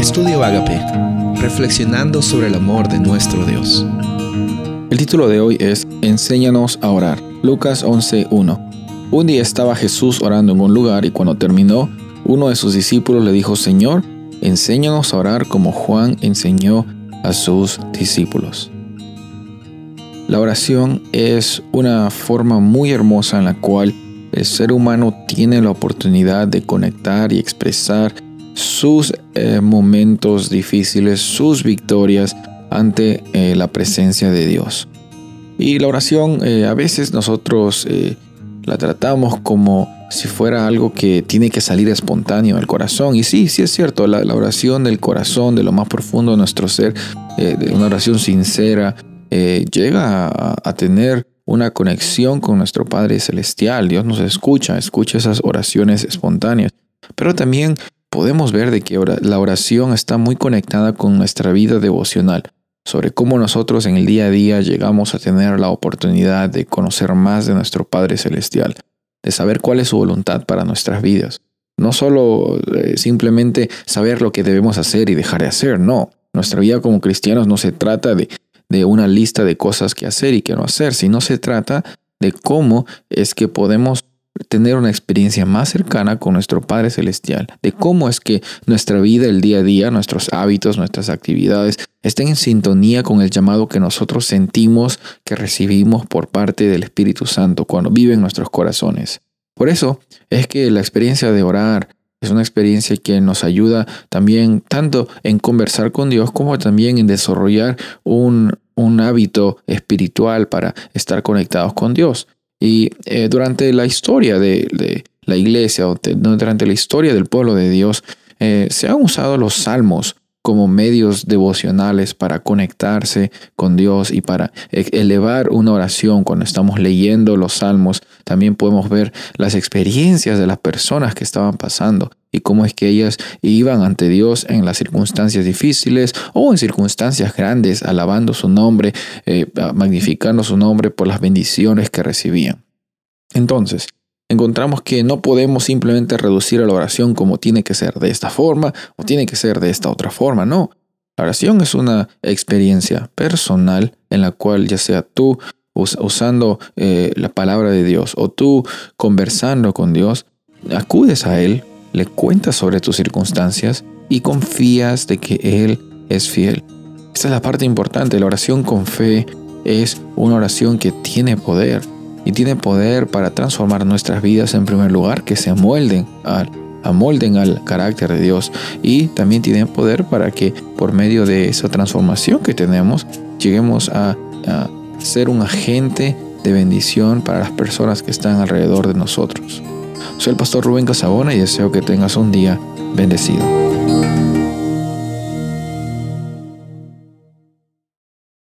Estudio Agape, reflexionando sobre el amor de nuestro Dios. El título de hoy es Enséñanos a orar. Lucas 11:1. Un día estaba Jesús orando en un lugar y cuando terminó, uno de sus discípulos le dijo, Señor, enséñanos a orar como Juan enseñó a sus discípulos. La oración es una forma muy hermosa en la cual el ser humano tiene la oportunidad de conectar y expresar sus eh, momentos difíciles, sus victorias ante eh, la presencia de Dios. Y la oración eh, a veces nosotros la tratamos como si fuera algo que tiene que salir espontáneo del corazón. Y sí, sí es cierto, la, oración del corazón, de lo más profundo de nuestro ser, de una oración sincera, llega a, a tener una conexión con nuestro Padre Celestial. Dios nos escucha, escucha esas oraciones espontáneas. Pero también podemos ver de que la oración está muy conectada con nuestra vida devocional, sobre cómo nosotros en el día a día llegamos a tener la oportunidad de conocer más de nuestro Padre Celestial, de saber cuál es su voluntad para nuestras vidas. No solo eh, simplemente saber lo que debemos hacer y dejar de hacer, no. Nuestra vida como cristianos no se trata de, de una lista de cosas que hacer y que no hacer, sino se trata de cómo es que podemos tener una experiencia más cercana con nuestro Padre Celestial, de cómo es que nuestra vida, el día a día, nuestros hábitos, nuestras actividades estén en sintonía con el llamado que nosotros sentimos que recibimos por parte del Espíritu Santo cuando vive en nuestros corazones. Por eso es que la experiencia de orar es una experiencia que nos ayuda también tanto en conversar con Dios como también en desarrollar un, un hábito espiritual para estar conectados con Dios. Y eh, durante la historia de, la iglesia, durante la historia del pueblo de Dios, eh, se han usado los salmos como medios devocionales para conectarse con Dios y para e-, elevar una oración cuando estamos leyendo los salmos. También podemos ver las experiencias de las personas que estaban pasando y cómo es que ellas iban ante Dios en las circunstancias difíciles o en circunstancias grandes, alabando su nombre, eh, magnificando su nombre por las bendiciones que recibían. Entonces, encontramos que no podemos simplemente reducir a la oración como tiene que ser de esta forma o tiene que ser de esta otra forma, no. La oración es una experiencia personal en la cual ya sea tú usando eh, la palabra de Dios o tú conversando con Dios, acudes a Él, le cuentas sobre tus circunstancias y confías de que Él es fiel. Esta es la parte importante, la oración con fe es una oración que tiene poder y tiene poder para transformar nuestras vidas en primer lugar, que se amolden al, amolden al carácter de Dios y también tiene poder para que por medio de esa transformación que tenemos lleguemos a ser un agente de bendición para las personas que están alrededor de nosotros. Soy el pastor Rubén Casabona y deseo que tengas un día bendecido.